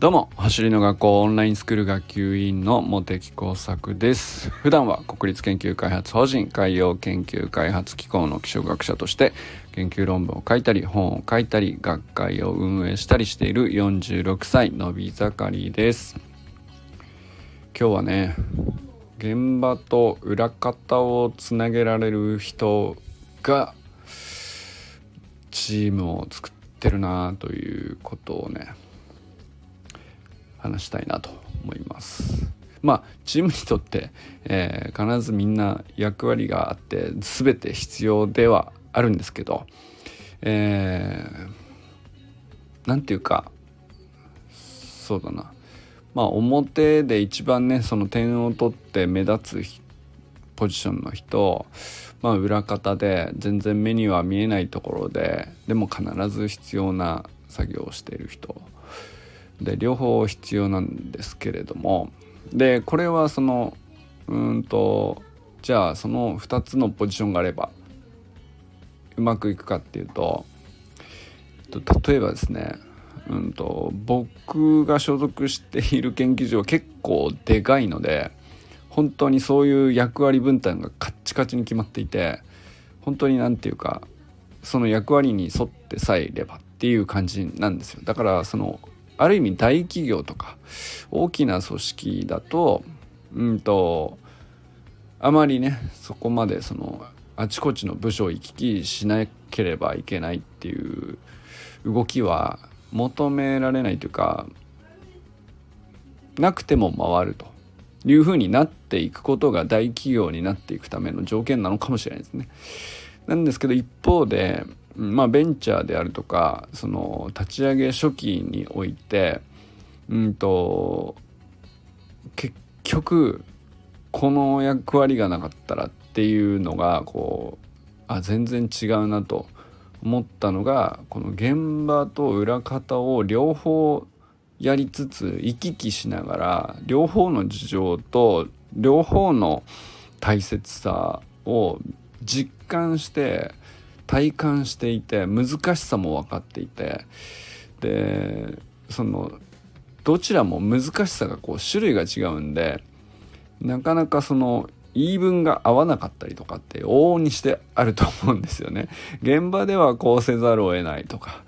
どうも走りの学校オンラインスクール学級委員の茂木耕作です。普段は国立研究開発法人海洋研究開発機構の気象学者として研究論文を書いたり本を書いたり学会を運営したりしている46歳のび盛りです。今日はね現場と裏方をつなげられる人がチームを作ってるなということをね話したいなと思います。まあチームにとって、えー、必ずみんな役割があって全て必要ではあるんですけど、えー、ていうかそうだなまあ表で一番ねその点を取って目立つポジションの人まあ裏方で全然目には見えないところででも必ず必要な作業をしている人で両方必要なんですけれども。でこれはそのうんとじゃあその2つのポジションがあればうまくいくかっていうと例えばですねうんと僕が所属している研究所は結構でかいので本当にそういう役割分担がカッチカチに決まっていて本当に何て言うかその役割に沿ってさえいればっていう感じなんですよ。だからそのある意味大企業とか大きな組織だとうんとあまりねそこまでそのあちこちの部署を行き来しなければいけないっていう動きは求められないというかなくても回るというふうになっていくことが大企業になっていくための条件なのかもしれないですね。なんですけど一方でまあ、ベンチャーであるとかその立ち上げ初期においてうんと結局この役割がなかったらっていうのがこうあ全然違うなと思ったのがこの現場と裏方を両方やりつつ行き来しながら両方の事情と両方の大切さを実感して体感していて難しさも分かっていてでそのどちらも難しさがこう種類が違うんでなかなかその言い分が合わなかったりとかって往々にしてあると思うんですよね。現場ではこうせざるを得ないとか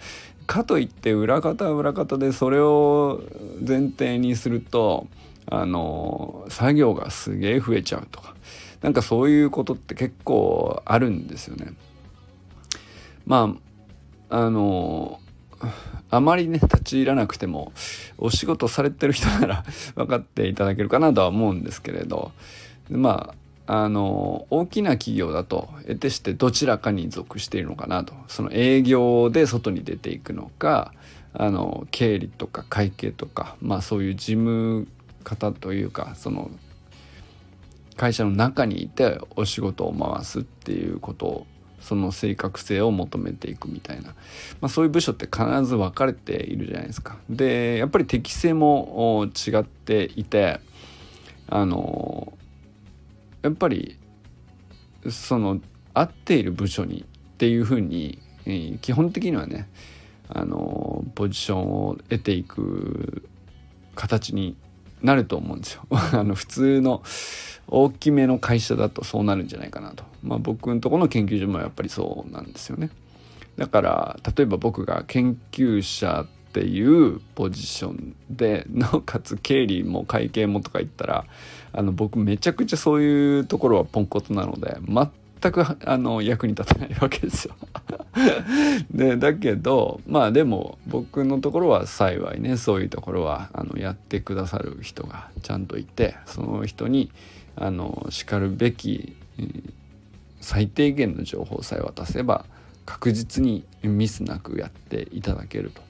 かといって裏方は裏方でそれを前提にするとあの作業がすげえ増えちゃうとかなんかそういうことって結構あるんですよね。まああのあまりね立ち入らなくてもお仕事されてる人なら 分かっていただけるかなとは思うんですけれど。まああの大きな企業だと得てしてどちらかに属しているのかなと。その営業で外に出ていくのかあの経理とか会計とかまあそういう事務方というかその会社の中にいてお仕事を回すっていうことその正確性を求めていくみたいな、まあ、そういう部署って必ず分かれているじゃないですか。でやっぱり適性も違っていてあのやっぱりその合っている部署にっていうふうに、え、基本的にはねあのポジションを得ていく形になると思うんですよ。あの普通の大きめの会社だとそうなるんじゃないかなと。まあ僕のとこの研究所もやっぱりそうなんですよね。だから例えば僕が研究者っていうポジションでなおかつ経理も会計もとか言ったらあの僕めちゃくちゃそういうところはポンコツなので全くあの役に立たないわけですよ。でだけどまあでも僕のところは幸いねそういうところはあのやってくださる人がちゃんといてその人にあのしかるべき最低限の情報さえ渡せば確実にミスなくやっていただけると、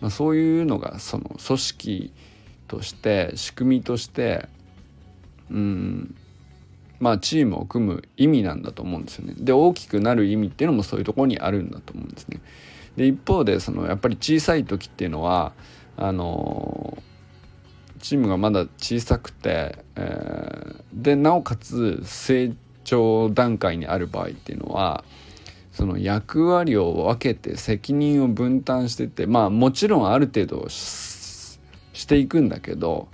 まあ、そういうのがその組織として仕組みとしてうんまあチームを組む意味なんだと思うんですよね。で大きくなる意味っていうのもそういうとこにあるんだと思うんですね。で一方でそのやっぱり小さい時っていうのはあのチームがまだ小さくて、えー、でなおかつ成長段階にある場合っていうのはその役割を分けて責任を分担しててまあもちろんある程度していくんだけど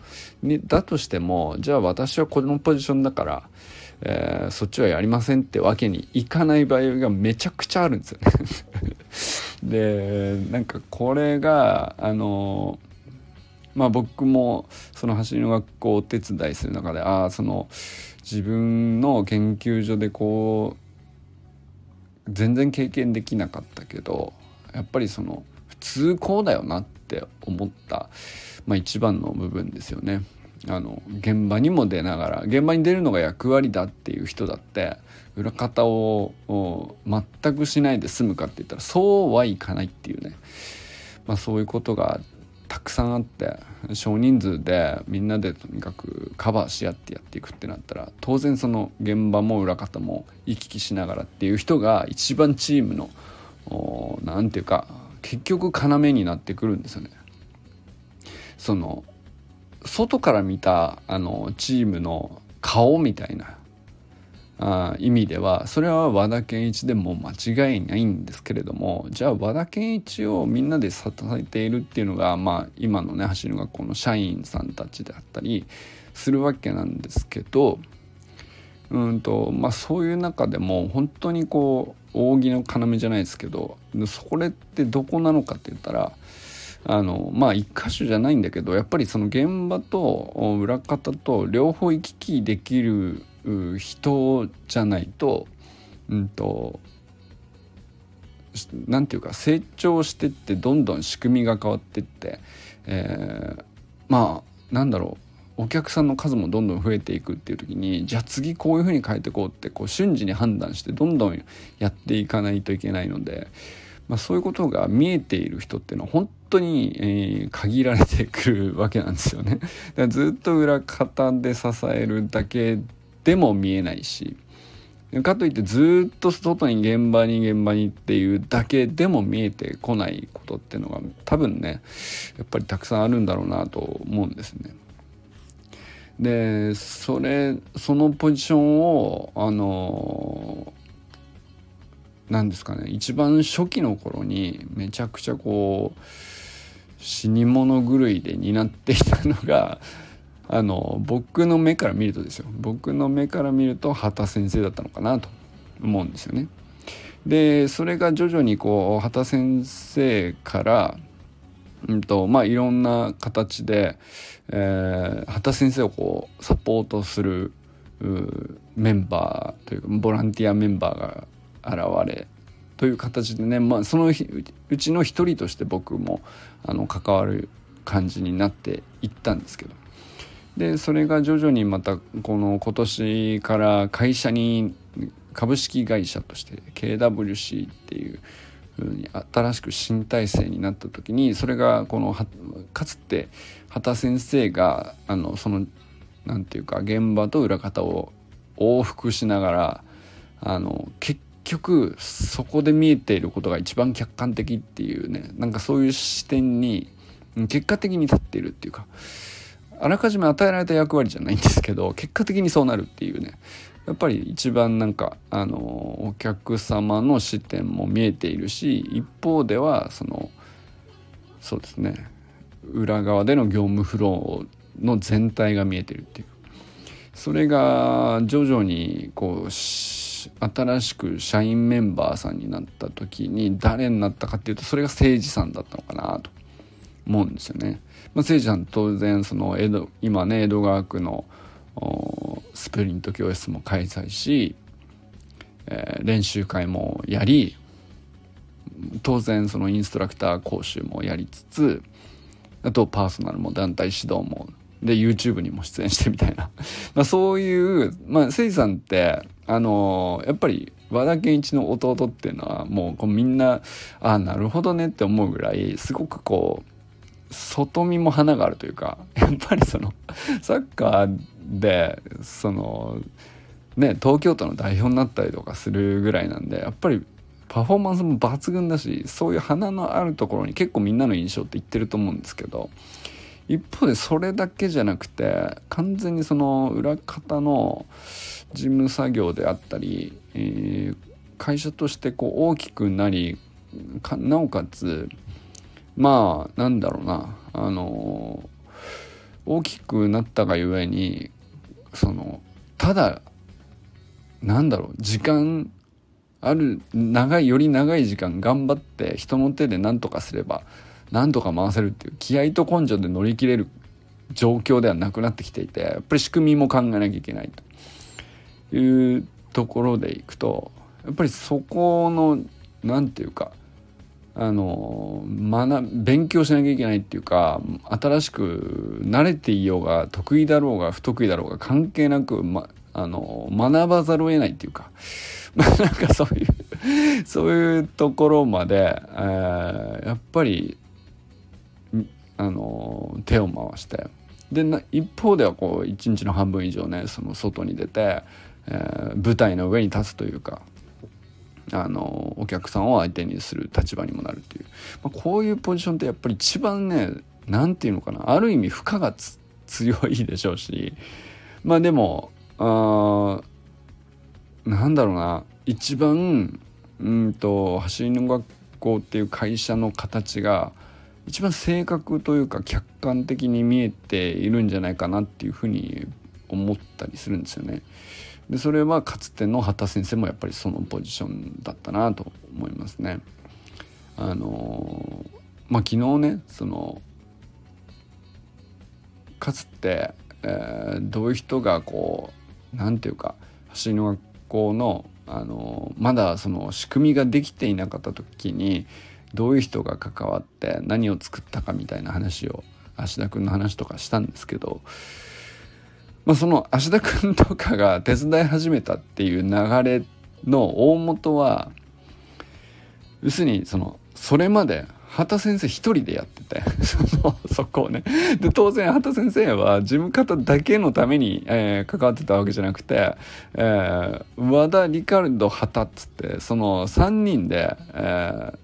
だとしてもじゃあ私はこのポジションだから、えー、そっちはやりませんってわけにいかない場合がめちゃくちゃあるんですよね でなんかこれがあのまあ僕もその走りの学校をお手伝いする中でああその自分の研究所でこう全然経験できなかったけどやっぱりその普通こうだよなって思った、まあ、一番の部分ですよね。あの現場にも出ながら現場に出るのが役割だっていう人だって裏方を全くしないで済むかって言ったらそうはいかないっていうね、まあ、そういうことがたくさんあって少人数でみんなでとにかくカバーし合ってやっていくってなったら当然その現場も裏方も行き来しながらっていう人が一番チームの何て言うか結局要になってくるんですよね。その外から見たあのチームの顔みたいなあ意味ではそれは和田健一でも間違いないんですけれどもじゃあ和田健一をみんなで支えているっていうのが、まあ、今のね走る学校の社員さんたちであったりするわけなんですけどうんとまあそういう中でも本当にこう扇の要じゃないですけどそれってどこなのかって言ったらあのまあ一箇所じゃないんだけどやっぱりその現場と裏方と両方行き来できる人じゃないとうんとなんていうか成長してってどんどん仕組みが変わってって、えー、まあなんだろうお客さんの数もどんどん増えていくっていう時にじゃあ次こういうふうに変えていこうってこう瞬時に判断してどんどんやっていかないといけないので、まあ、そういうことが見えている人っていうのは本当に、えー、限られてくるわけなんですよね。だからずっと裏方で支えるだけでも見えないしかといってずっと外に現場に現場にっていうだけでも見えてこないことっていうのが多分ねやっぱりたくさんあるんだろうなと思うんですね。でそれそのポジションをあの何ですかね一番初期の頃にめちゃくちゃこう死に物狂いで担っていたのが あの僕の目から見るとですよ僕の目から見ると畑先生だったのかなと思うんですよね。でそれが徐々にこう畑先生から、うんとまあ、いろんな形で、えー、畑先生をこうサポートするメンバーというかボランティアメンバーが現れという形でね、まあ、そのうちの一人として僕もあの関わる感じになっていったんですけど。でそれが徐々にまたこの今年から会社に株式会社として KWC っていうふうに新しく新体制になった時にそれがこのかつて畑先生があのその何て言うか現場と裏方を往復しながらあの結局そこで見えていることが一番客観的っていうねなんかそういう視点に結果的に立っているっていうかあらかじめ与えられた役割じゃないんですけど結果的にそうなるっていうねやっぱり一番なんかあのお客様の視点も見えているし一方ではそのそうですね裏側での業務フローの全体が見えてるっていう。それが徐々にこう新しく社員メンバーさんになった時に誰になったかっていうとそれが誠司さんだったのかなと思うんですよね。まあ、せいちゃん当然その江戸今ね江戸川区のスプリント教室も開催し、えー、練習会もやり当然そのインストラクター講習もやりつつあとパーソナルも団体指導もで YouTube にも出演してみたいな。まあそういうまあせいさんってあのー、やっぱり和田健一の弟っていうのはもうこうみんなああなるほどねって思うぐらいすごくこう外見も花があるというか やっぱりそのサッカーでそのね東京都の代表になったりとかするぐらいなんでやっぱりパフォーマンスも抜群だしそういう花のあるところに結構みんなの印象っていってると思うんですけど一方でそれだけじゃなくて完全にその裏方の事務作業であったり、えー、会社としてこう大きくなりなおかつまあなんだろうなあの大きくなったがゆえにそのただなんだろう時間ある長いより長い時間頑張って人の手で何とかすれば何とか回せるっていう気合と根性で乗り切れる状況ではなくなってきていてやっぱり仕組みも考えなきゃいけないというところでいくとやっぱりそこの何て言うかあの学勉強しなきゃいけないっていうか新しく慣れていようが得意だろうが不得意だろうが関係なく、ま、あの学ばざるを得ないっていうか、まあ、なんかそういうそういうところまで、えー、やっぱりあの手を回してで一方ではこう一日の半分以上ねその外に出て、えー、舞台の上に立つというか。あのお客さんを相手にする立場にもなるっていう、まあ、こういうポジションってやっぱり一番ね何て言うのかなある意味負荷が強いでしょうしまあでもあなんだろうな一番うんと走りの学校っていう会社の形が一番正確というか客観的に見えているんじゃないかなっていうふうに思ったりするんですよね。でそれはかつての畑先生もやっぱりそのポジションだったなと思いますね。あのまあ昨日ねそのかつて、えー、どういう人がこう何て言うか走りの学校のあのまだその仕組みができていなかった時にどういう人が関わって何を作ったかみたいな話を芦田君の話とかしたんですけどまあ、その芦田君とかが手伝い始めたっていう流れの大元は要するにそのそれまで畑先生一人でやってて そのそこをね。で当然畑先生は事務方だけのために、えー、関わってたわけじゃなくて、えー、和田リカルド畑っつってその3人で、えー、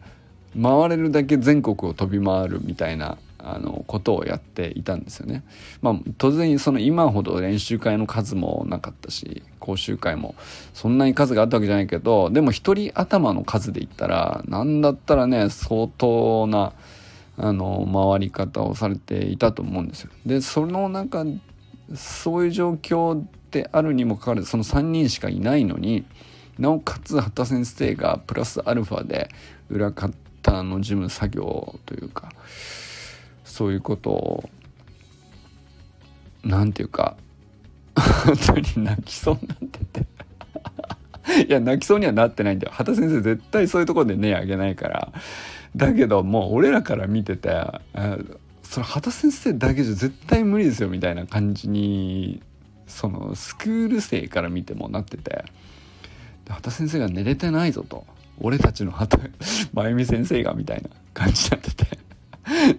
回れるだけ全国を飛び回るみたいなあのことをやっていたんですよね。まあ、当然その今ほど練習会の数もなかったし講習会もそんなに数があったわけじゃないけどでも一人頭の数で言ったら何だったらね相当なあの回り方をされていたと思うんですよ。でその中そういう状況であるにもかかわらずその3人しかいないのになおかつ畑先生がプラスアルファで裏方の事務作業というかそういうことを何て言うか本当に泣きそうになってて。いや泣きそうにはなってないんだよ。畑先生絶対そういうとこで根あげないから。だけどもう俺らから見ててそれ畑先生だけじゃ絶対無理ですよみたいな感じにそのスクール生から見てもなってて。畑先生が寝れてないぞと。俺たちの畑真由美先生がみたいな感じになってて。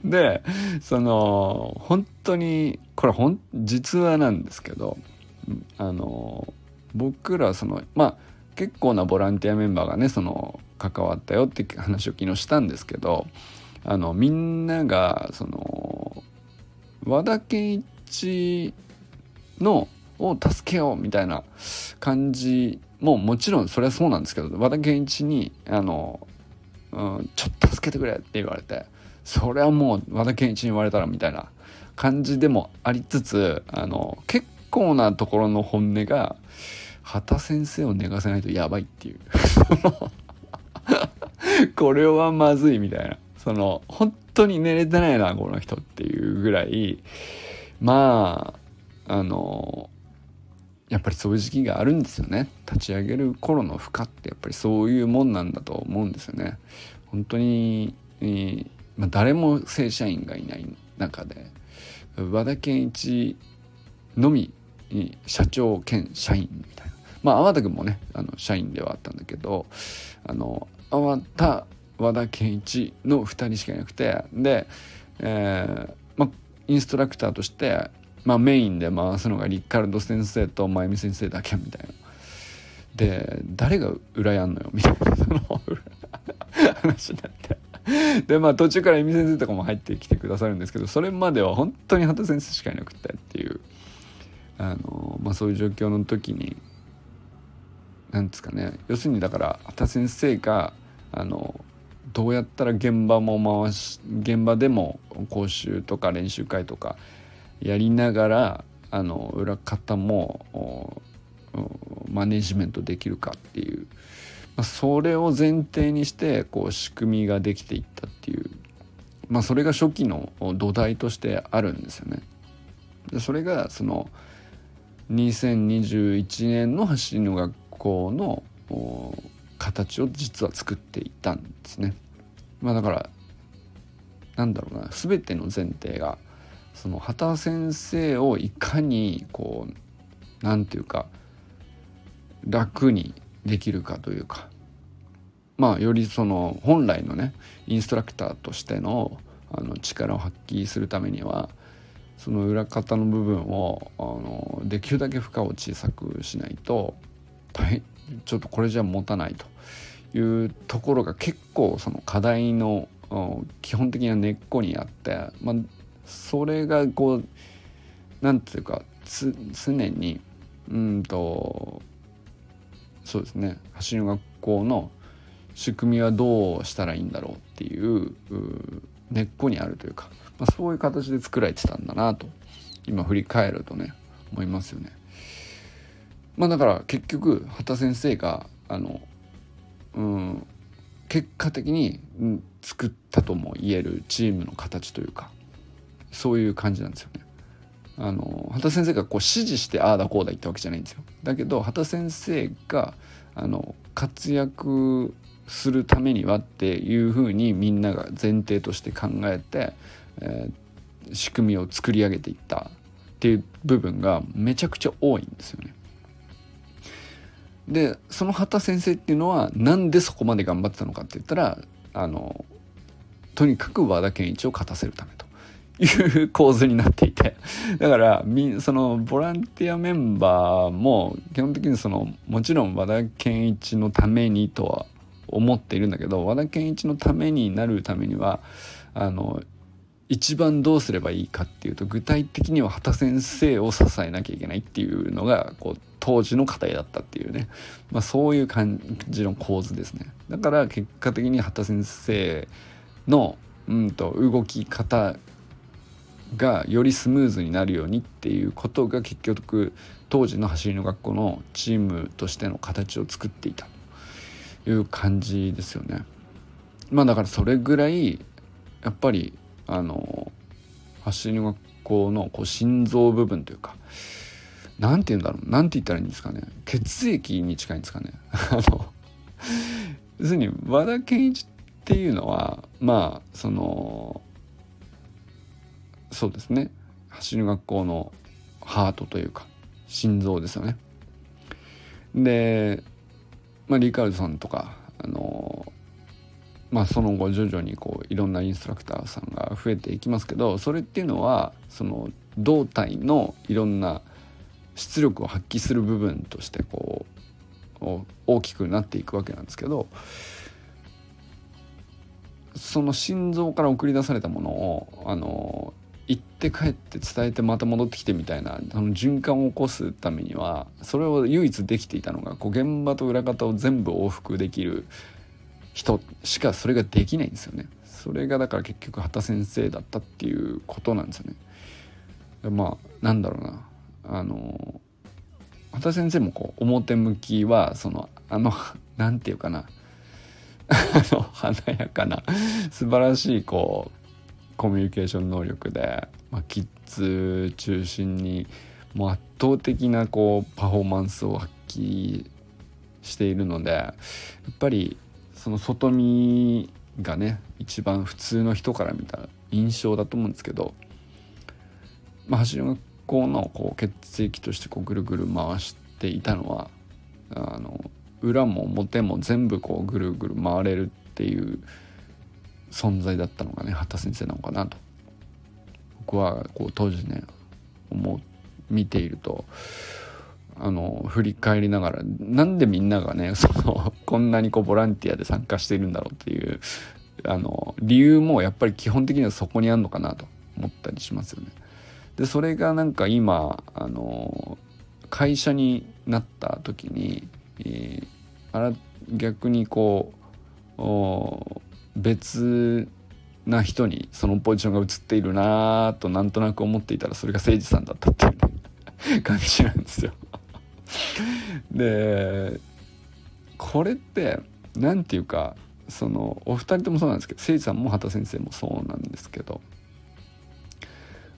でその本当にこれほん実話なんですけどあの僕らそのまあ結構なボランティアメンバーがねその関わったよって話を昨日したんですけどあのみんながその和田健一のを助けようみたいな感じもうもちろんそれはそうなんですけど和田健一にあの、うん、ちょっと助けてくれって言われてそれはもう和田健一に言われたらみたいな感じでもありつつあの結構なところの本音が畑先生を寝かせないとやばいっていう。これはまずいみたいな。その本当に寝れてないなこの人っていうぐらい。まああのやっぱりそういう時期があるんですよね。立ち上げる頃の負荷ってやっぱりそういうもんなんだと思うんですよね。本当に、えーまあ、誰も正社員がいない中で和田健一のみ社長兼社員みたいな。まあ粟田君もねあの社員ではあったんだけどあの粟田和田健一の2人しかいなくてで、えーまあ、インストラクターとして、まあ、メインで回すのがリッカルド先生と真由美先生だけみたいな。で誰が裏やんのよみたいなその話になって。でまあ途中から恵美先生とかも入ってきてくださるんですけどそれまでは本当に畑先生しかいなくてっていう。あの、まあ、そういう状況の時に何ですかね。要するにだから畑先生があのどうやったら現場も回し現場でも講習とか練習会とか、やりながらあの裏方もマネジメントできるかっていう、まあ、それを前提にしてこう仕組みができていったっていう、まあ、それが初期の土台としてあるんですよね。でそれがその2021年の走りの学校の形を実は作っていたんですね。まあ、だからなんだろうな全ての前提がその畑先生をいかにこうなんていうか楽にできるかというかまあよりその本来のねインストラクターとしてのあの力を発揮するためにはその裏方の部分をあのできるだけ負荷を小さくしないと大変ちょっとこれじゃ持たないというところが結構その課題の基本的な根っこにあって、まあ、それがこう何て言うか常にうんとそうですね走りの学校の仕組みはどうしたらいいんだろうっていう根っこにあるというか、まあ、そういう形で作られてたんだなと今振り返るとね思いますよね。まあだから結局畑先生があのうん結果的に作ったとも言えるチームの形というかそういう感じなんですよね。あの畑先生がこう指示してああだこうだ言ったわけじゃないんですよ。だけど畑先生があの活躍するためにはっていうふうにみんなが前提として考えて、えー、仕組みを作り上げていったっていう部分がめちゃくちゃ多いんですよね。でその畑先生っていうのはなんでそこまで頑張ってたのかって言ったらあのとにかく和田健一を勝たせるためという構図になっていて。だからそのボランティアメンバーも基本的にそのもちろん和田健一のためにとは思っているんだけど和田健一のためになるためにはあの一番どうすればいいかっていうと具体的には畑先生を支えなきゃいけないっていうのがこう当時の課題だったっていうね、まあ、そういう感じの構図ですね。だから結果的に畑先生の、うんと、動き方がよりスムーズになるようにっていうことが結局当時の走りの学校のチームとしての形を作っていたという感じですよね。まあだからそれぐらいやっぱりあの走りの学校のこう心臓部分というか何て言うんだろう何て言ったらいいんですかね血液に近いんですかね あの要するに和田健一っていうのはまあそのそうですね走る学校のハートというか心臓ですよね。で、まあ、リカルドさんとかあのまあその後徐々にこういろんなインストラクターさんが増えていきますけどそれっていうのはその胴体のいろんな出力を発揮する部分としてこう大きくなっていくわけなんですけどその心臓から送り出されたものをあの行って帰って伝えてまた戻ってきてみたいなあの循環を起こすためにはそれを唯一できていたのがこう現場と裏方を全部往復できる人しかそれができないんですよね。それがだから結局畑先生だったっていうことなんですよね。まあなんだろうなあの畑先生もこう表向きはそのあの何て言うかな あの華やかな素晴らしいこうコミュニケーション能力で、まあ、キッズ中心にもう圧倒的なこうパフォーマンスを発揮しているのでやっぱりその外見がね一番普通の人から見た印象だと思うんですけど、まあ、走り行のこう血液としてこうぐるぐる回していたのはあの裏も表も全部こうぐるぐる回れるっていう存在だったのがね畑先生なのかなと僕はこう当時ね思う見ているとあの振り返りながらなんでみんながね そのこんなにこうボランティアで参加しているんだろうっていうあの理由もやっぱり基本的にはそこにあるのかなと思ったりしますよね。でそれがなんか今あの会社になった時に、えー、あら逆にこう別な人にそのポジションが映っているなとなんとなく思っていたらそれが誠司さんだったっていう、感じなんですよ。でこれって何て言うかそのお二人ともそうなんですけど誠司さんも畑先生もそうなんですけど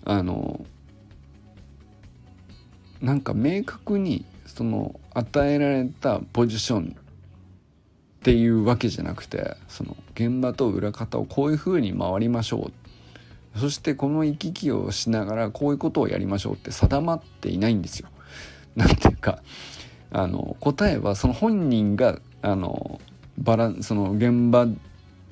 あのなんか明確にその与えられたポジションっていうわけじゃなくてその現場と裏方をこういうふうに回りましょうそしてこの行き来をしながらこういうことをやりましょうって定まっていないんですよ。なんていうかあの答えはその本人があのバラその現場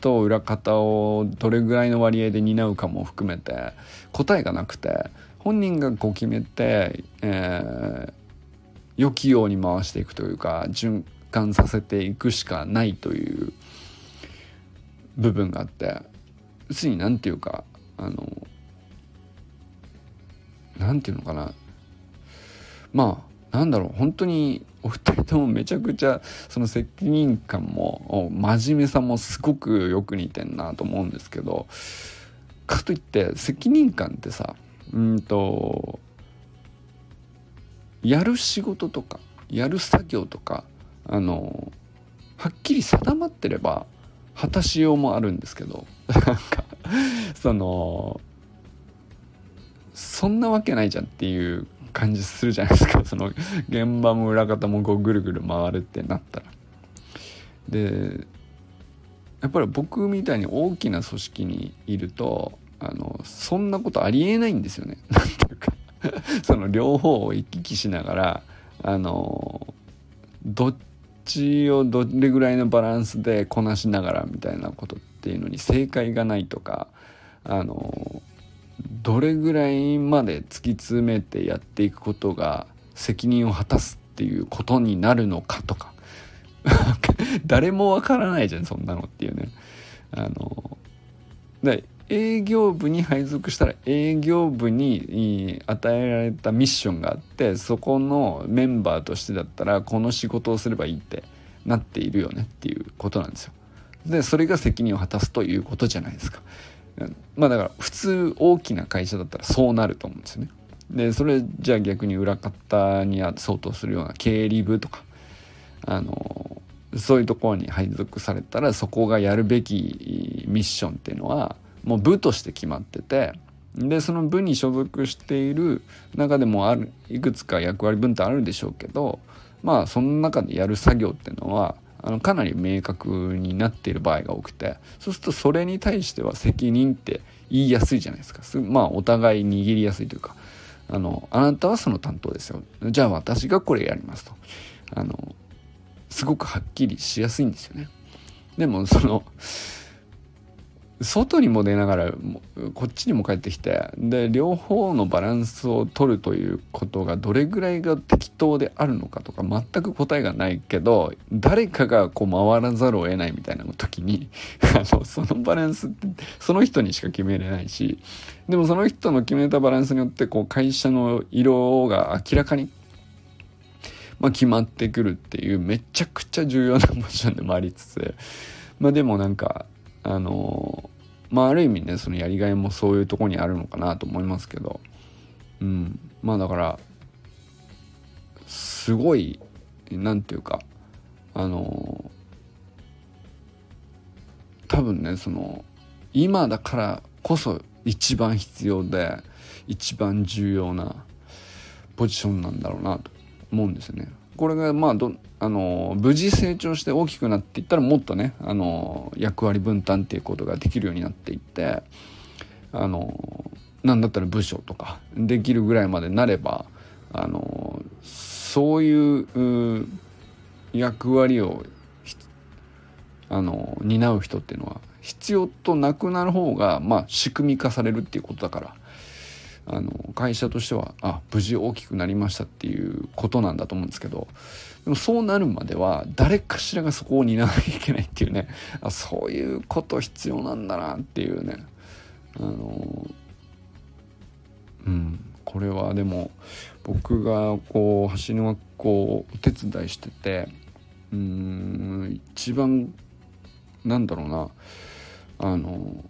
と裏方をどれぐらいの割合で担うかも含めて答えがなくて本人がこう決めて、えー、良きように回していくというか循環させていくしかないという部分があって要するに何て言うかあの何て言うのかな。まあなんだろう本当にお二人ともめちゃくちゃその責任感も真面目さもすごくよく似てんなと思うんですけどかといって責任感ってさうんとやる仕事とかやる作業とかあのはっきり定まってれば果たしようもあるんですけど なんかそのそんなわけないじゃんっていう感じするじゃないですか その現場も裏方もこうぐるぐる回るってなったら。でやっぱり僕みたいに大きな組織にいるとあのそんなことありえないんですよね。なんていうかその両方を行き来しながらあのどっちをどれぐらいのバランスでこなしながらみたいなことっていうのに正解がないとかあのどれぐらいまで突き詰めてやっていくことが責任を果たすっていうことになるのかとか 誰もわからないじゃんそんなのっていうね。あので営業部に配属したら営業部に与えられたミッションがあってそこのメンバーとしてだったらこの仕事をすればいいってなっているよねっていうことなんですよ。でそれが責任を果たすということじゃないですか。まあだから普通大きな会社だったらそうなると思うんですよね。でそれじゃあ逆に裏方に相当するような経理部とかあのそういうところに配属されたらそこがやるべきミッションっていうのはもう部として決まっててでその部に所属している中でもあるいくつか役割分担あるでしょうけどまあその中でやる作業っていうのはあのかなり明確になっている場合が多くてそうするとそれに対しては責任って言いやすいじゃないですか。まあお互い握りやすいというかあのあなたはその担当ですよ。じゃあ私がこれやりますと。あのすごくはっきりしやすいんですよね。でもその外にも出ながらこっちにも帰ってきてで両方のバランスを取るということがどれぐらいが適当であるのかとか全く答えがないけど誰かがこう回らざるを得ないみたいな時に あのそのバランスってその人にしか決めれないしでもその人の決めたバランスによってこう会社の色が明らかにまあ、決まってくるっていうめちゃくちゃ重要なポジションでもありつつまあでもなんかあのまあある意味ねそのやりがいもそういうとこにあるのかなと思いますけどうんまあだからすごい何て言うかあの多分ねその今だからこそ一番必要で一番重要なポジションなんだろうなと思うんですよね。これがまあどあの無事成長して大きくなっていったらもっとねあの役割分担っていうことができるようになっていってあのなんだったら部署とかできるぐらいまでなればあのそういう役割をあの担う人っていうのは必要となくなる方がまあ仕組み化されるっていうことだから。あの会社としてはあ無事大きくなりましたっていうことなんだと思うんですけどでもそうなるまでは誰かしらがそこを担わなきゃいけないっていうねあそういうこと必要なんだなっていうねあのうんこれはでも僕がこう橋の学校をお手伝いしててうん一番なんだろうなあの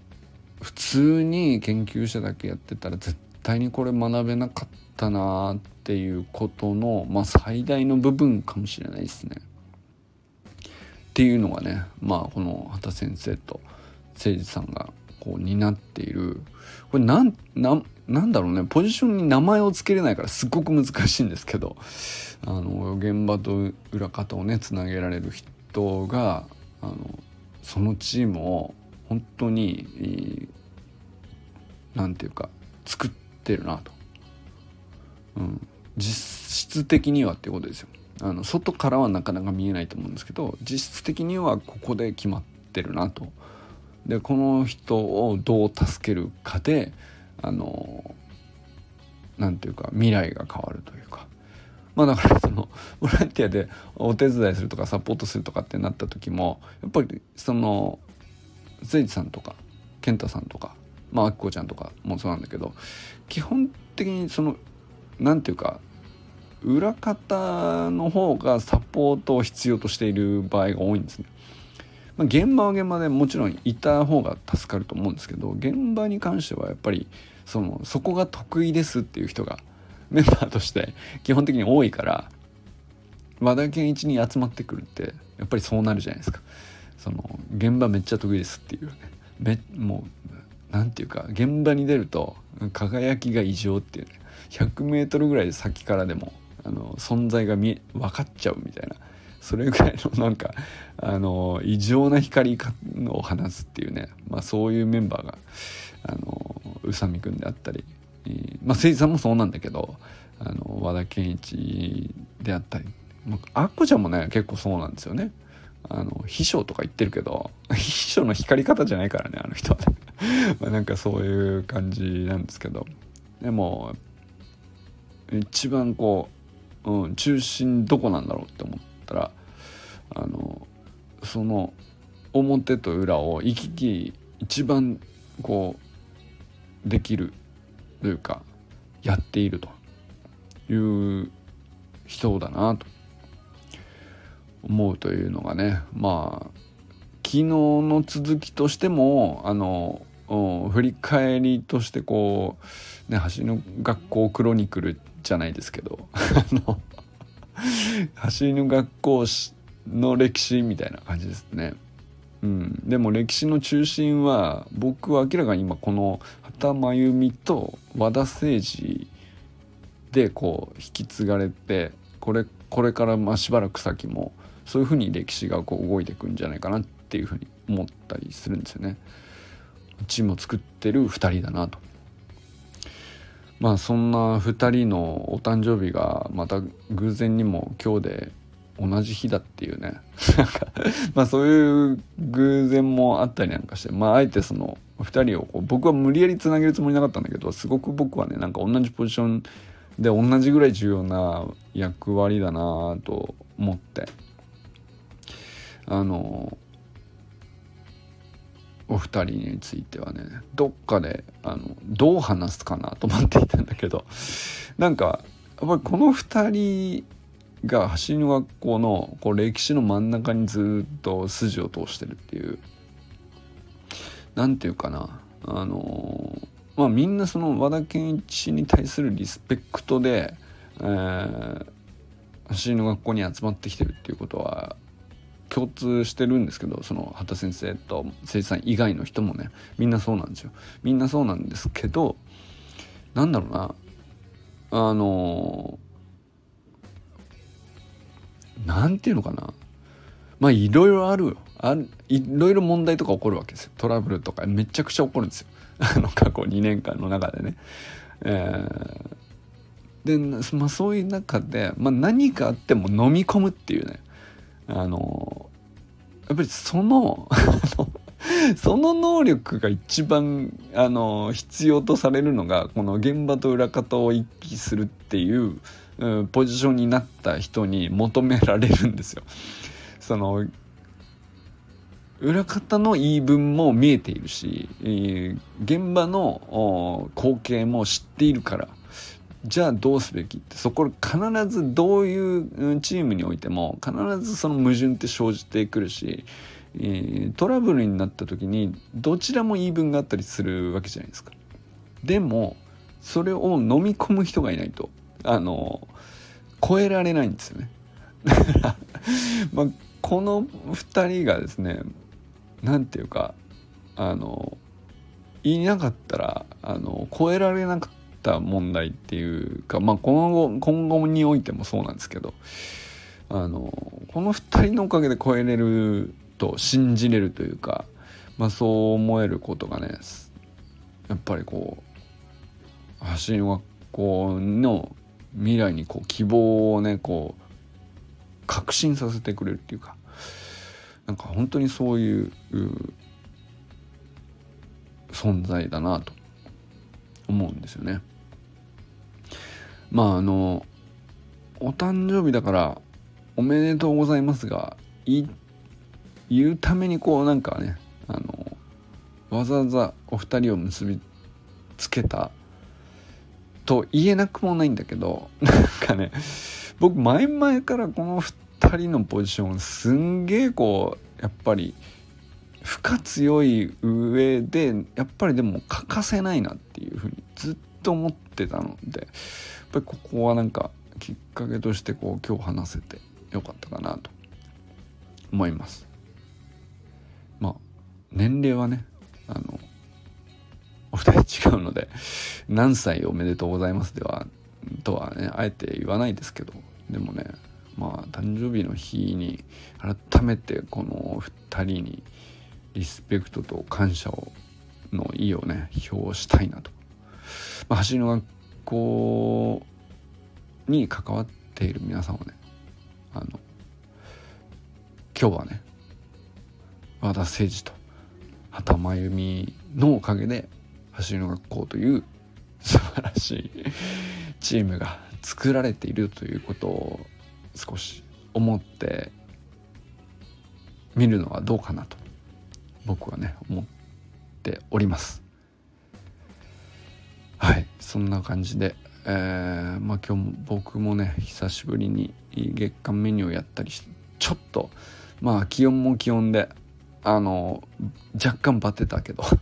普通に研究者だけやってたら絶対にこれ学べなかったなっていうことの、まあ、最大の部分かもしれないですね。っていうのがねまあこの畑先生と誠司さんがこう担っているこれなんなんだろうねポジションに名前を付けれないからすっごく難しいんですけどあの現場と裏方をねつなげられる人があのそのチームを本当に何て言うか作ってるなと、うん、実質的にはっていうことですよ。あの外からはなかなか見えないと思うんですけど実質的にはここで決まってるなと。でこの人をどう助けるかであの何て言うか未来が変わるというか。まあだからそのボランティアでお手伝いするとかサポートするとかってなった時もやっぱりその誠治さんとか健太さんとかまああきこちゃんとかもそうなんだけど基本的にその何て言うか裏方の方がサポートを必要としている場合が多いんですね。まあ、現場は現場でもちろんいた方が助かると思うんですけど現場に関してはやっぱりそのそこが得意ですっていう人がメンバーとして基本的に多いから和田健一に集まってくるってやっぱりそうなるじゃないですか。その現場めっちゃ得意ですっていうねめもう何て言うか現場に出ると輝きが異常っていうね 100m ぐらい先からでもあの存在が見分かっちゃうみたいなそれぐらいのなんかあの異常な光を放つっていうね、まあ、そういうメンバーがあの宇佐美くんであったり、えまあ誠司さんもそうなんだけどあの和田健一であったり、まあ、アッコちゃんもね結構そうなんですよね。あの秘書とか言ってるけど 秘書の光り方じゃないからねあの人はね。まなんかそういう感じなんですけど。でも一番こう、うん、中心どこなんだろうって思ったらあのその表と裏を行き来一番こうできるというかやっているという人だなと。思うというのがねまあ昨日の続きとしてもあの振り返りとしてこう、ね、橋の学校クロニクルじゃないですけど 走りの学校の歴史みたいな感じですね。うん、でも歴史の中心は僕は明らかに今この畑真由美と和田誠二でこう引き継がれてこれこれからまあしばらく先もそういうふうに歴史がこう動いていくんじゃないかなっていうふうに思ったりするんですよね。チームを作ってる2人だなと。まあそんな2人のお誕生日がまた偶然にも今日で同じ日だっていうね なんかまあそういう偶然もあったりなんかしてまああえてその2人をこう僕は無理やりつなげるつもりなかったんだけどすごく僕はねなんか同じポジションで同じぐらい重要な役割だなと思ってあのお二人についてはねどっかであのどう話すかなと思っていたんだけどなんかやっぱりこの二人が走りの学校のこう歴史の真ん中にずっと筋を通してるっていう何て言うかなあのまあみんなその和田健一に対するリスペクトで、えー、走りの学校に集まってきてるっていうことは共通してるんですけどその畑先生と誠司さん以外の人もねみんなそうなんですよ。みんなそうなんですけどなんだろうな。あの何て言うのかな。まあいろいろあるよ。あいろいろ問題とか起こるわけですよ。トラブルとかめちゃくちゃ起こるんですよ。あの過去2年間の中でね。えー、で、まあ、そういう中で、まあ、何かあっても飲み込むっていうね。あのやっぱりその その能力が一番あの必要とされるのがこの現場と裏方を一気するっていう、ポジションになった人に求められるんですよ。その裏方の言い分も見えているし、え、現場の光景も知っているからじゃあどうすべきってそこ必ずどういうチームにおいても必ずその矛盾って生じてくるし、えー、トラブルになった時にどちらも言い分があったりするわけじゃないですか。でもそれを飲み込む人がいないとあの超えられないんですよね。だからまあこの2人がですね何て言うかあのいなかったらあの超えられなかった問題っていうか、まあ、今後今後においてもそうなんですけどあのこの2人のおかげで超えれると信じれるというか、まあ、そう思えることがねやっぱりこう走りの学校の未来にこう希望をねこう確信させてくれるっていうかなんか本当にそういう存在だなと思うんですよね。まああのお誕生日だからおめでとうございますが言うためにこうなんかねあのわざわざお二人を結びつけたと言えなくもないんだけど なんかね僕前々からこの2人のポジションすんげえこうやっぱり負荷強い上でやっぱりでも欠かせないなっていうふうにずっと思ってたのでぱりここはなんかきっかけとしてこう今日話せてよかったかなと思います。まあ年齢はねあのお二人違うので何歳おめでとうございますではとはねあえて言わないですけどでもねまあ誕生日の日に改めてこの2人にリスペクトと感謝をの意をね表したいなと、まあ、走りの学校に関わっている皆さんはねあの今日はね和田誠二と畑真由美のおかげで走りの学校という 素晴らしいチームが作られているということを少し思ってみるのはどうかなと僕はね思っております。はい。そんな感じで。えー、まあ今日も僕もね久しぶりに月間メニューをやったりしてちょっとまあ気温も気温であの若干バテたけど。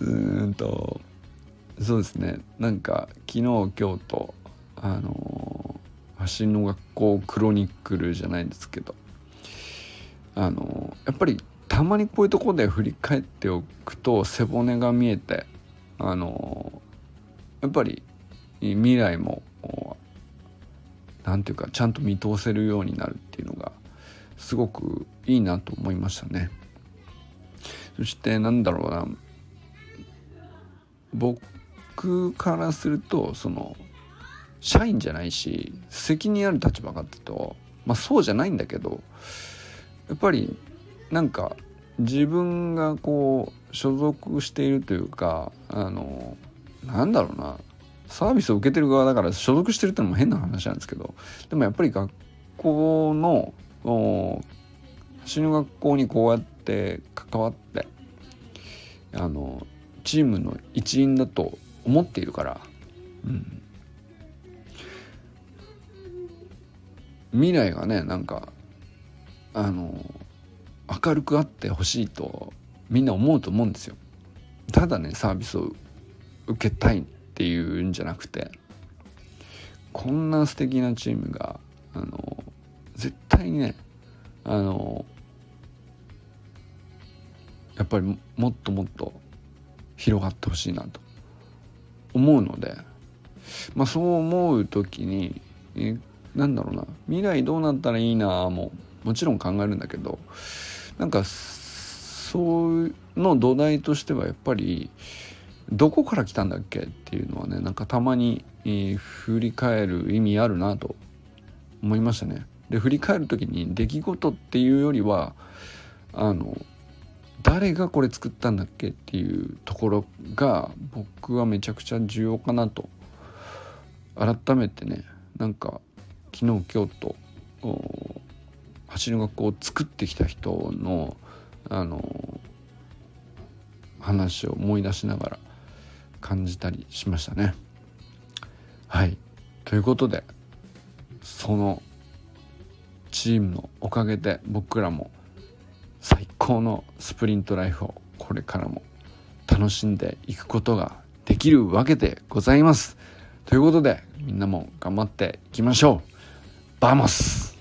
うんとそうですね。なんか昨日今日とあの走りの学校クロニクルじゃないですけど。あのやっぱりたまにこういうとこで振り返っておくと背骨が見えてあのやっぱり未来も何ていうかちゃんと見通せるようになるっていうのがすごくいいなと思いましたね。そしてなんだろうな僕からするとその社員じゃないし責任ある立場かっていうとまあそうじゃないんだけどやっぱりなんか自分がこう所属しているというかあのなんだろうな。サービスを受けてる側だから所属してるってのも変な話なんですけどでもやっぱり学校の走りの学校にこうやって関わってあのチームの一員だと思っているから、うん、未来がねなんかあの明るくあってほしいとみんな思うと思うんですよ。ただねサービスを受けたいっていうんじゃなくてこんな素敵なチームがあの絶対にねあのやっぱりもっともっと広がってほしいなと思うので、まあ、そう思う時にえなんだろうな未来どうなったらいいなももちろん考えるんだけどなんかそうの土台としてはやっぱりどこから来たんだっけっていうのはねなんかたまに、えー、振り返る意味あるなと思いましたね。で振り返る時に出来事っていうよりはあの誰がこれ作ったんだっけっていうところが僕はめちゃくちゃ重要かなと改めてねなんか昨日今日と走りの学校を作ってきた人のあの話を思い出しながら感じたりしましたね。はいということでそのチームのおかげで僕らも最高のスプリントライフをこれからも楽しんでいくことができるわけでございます。ということでみんなも頑張っていきましょう vamos